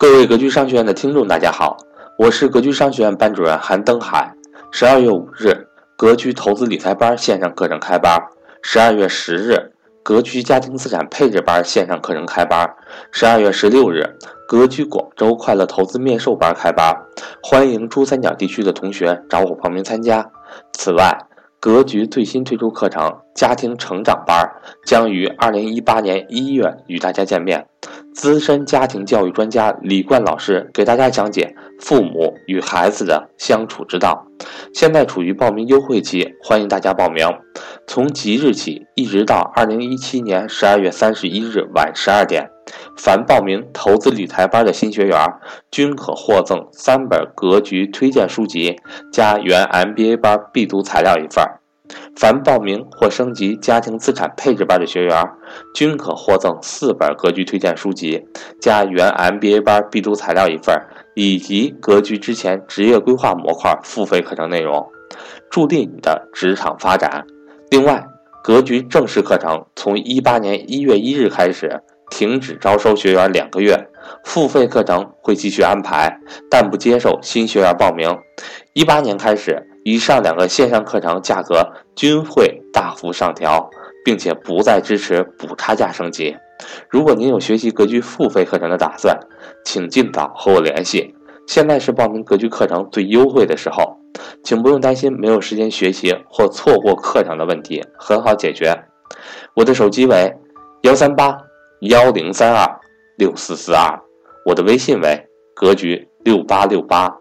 各位格局商学院的听众，大家好，我是格局商学院班主任韩登海。十二月五日，格局投资理财班线上课程开班；十二月十日，格局家庭资产配置班线上课程开班；十二月十六日，格局广州快乐投资面授班开班。欢迎珠三角地区的同学找我报名参加。此外，格局最新推出课程《家庭成长班》，将于二零一八年一月与大家见面。资深家庭教育专家李冠老师给大家讲解父母与孩子的相处之道。现在处于报名优惠期，欢迎大家报名。从即日起一直到二零一七年十二月三十一日晚十二点，凡报名投资理财班的新学员，均可获赠三本格局推荐书籍加原 MBA 班必读材料一份。凡报名或升级家庭资产配置班的学员，均可获赠四本格局推荐书籍，加原 MBA 班必读材料一份，以及格局之前职业规划模块付费课程内容，助力你的职场发展。另外，格局正式课程从一八年一月一日开始停止招收学员两个月，付费课程会继续安排，但不接受新学员报名。一八年开始。以上两个线上课程价格均会大幅上调，并且不再支持补差价升级。如果您有学习格局付费课程的打算，请尽早和我联系。现在是报名格局课程最优惠的时候，请不用担心没有时间学习或错过课程的问题，很好解决。我的手机为幺三八幺零三二六四四二，我的微信为格局六八六八。